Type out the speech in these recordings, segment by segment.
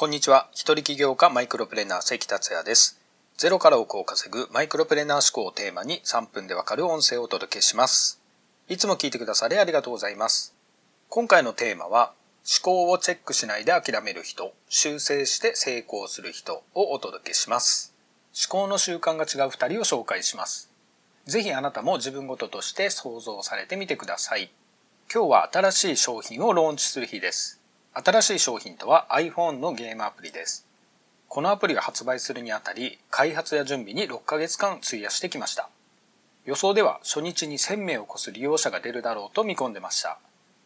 こんにちは。一人起業家マイクロプレーナー関達也です。ゼロから億を稼ぐマイクロプレーナー思考をテーマに3分でわかる音声をお届けします。いつも聞いてくださりありがとうございます。今回のテーマは、思考をチェックしないで諦める人、修正して成功する人をお届けします。思考の習慣が違う2人を紹介します。ぜひあなたも自分ごととして想像されてみてください。今日は新しい商品をローンチする日です。新しい商品とは iPhone のゲームアプリです。このアプリが発売するにあたり、開発や準備に6ヶ月間費やしてきました。予想では初日に1000名を超す利用者が出るだろうと見込んでました。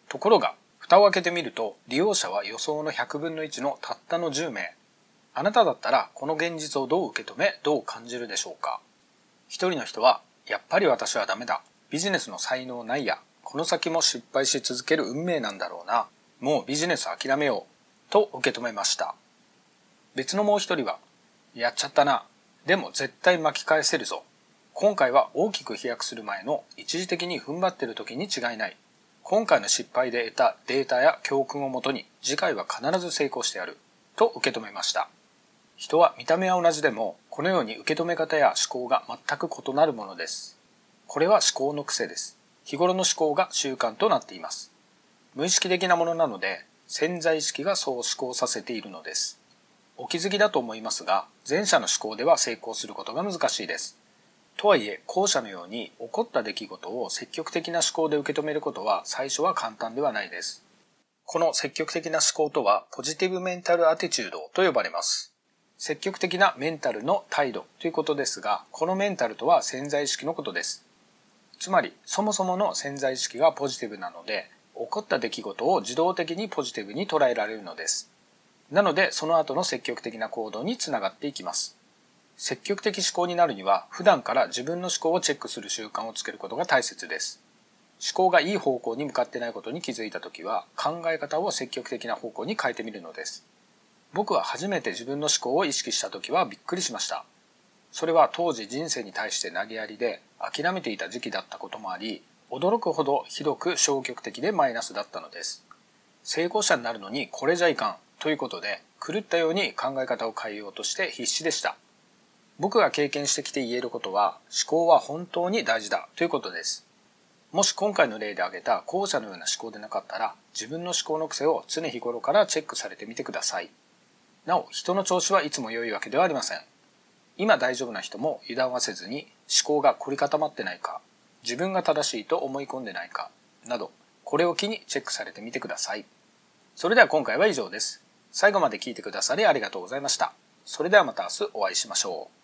ところが、蓋を開けてみると、利用者は予想の100分の1のたったの10名。あなただったら、この現実をどう受け止め、どう感じるでしょうか一人の人は、やっぱり私はダメだ。ビジネスの才能ないや。この先も失敗し続ける運命なんだろうな。もうビジネス諦めよう。と受け止めました。別のもう一人は、やっちゃったな。でも絶対巻き返せるぞ。今回は大きく飛躍する前の一時的に踏ん張ってる時に違いない。今回の失敗で得たデータや教訓をもとに次回は必ず成功してやる。と受け止めました。人は見た目は同じでも、このように受け止め方や思考が全く異なるものです。これは思考の癖です。日頃の思考が習慣となっています。無意識的なものなので、潜在意識がそう思考させているのです。お気づきだと思いますが、前者の思考では成功することが難しいです。とはいえ、後者のように起こった出来事を積極的な思考で受け止めることは最初は簡単ではないです。この積極的な思考とは、ポジティブメンタルアティチュードと呼ばれます。積極的なメンタルの態度ということですが、このメンタルとは潜在意識のことです。つまり、そもそもの潜在意識がポジティブなので、起こった出来事を自動的にポジティブに捉えられるのです。なので、その後の積極的な行動につながっていきます。積極的思考になるには、普段から自分の思考をチェックする習慣をつけることが大切です。思考がいい方向に向かってないことに気づいたときは、考え方を積極的な方向に変えてみるのです。僕は初めて自分の思考を意識したときはびっくりしました。それは当時人生に対して投げやりで諦めていた時期だったこともあり、驚くほどひどく消極的でマイナスだったのです。成功者になるのにこれじゃいかんということで狂ったように考え方を変えようとして必死でした。僕が経験してきて言えることは思考は本当に大事だということです。もし今回の例で挙げた後者のような思考でなかったら自分の思考の癖を常日頃からチェックされてみてください。なお、人の調子はいつも良いわけではありません。今大丈夫な人も油断はせずに思考が凝り固まってないか、自分が正しいと思い込んでないか、など、これを機にチェックされてみてください。それでは今回は以上です。最後まで聞いてくださりありがとうございました。それではまた明日お会いしましょう。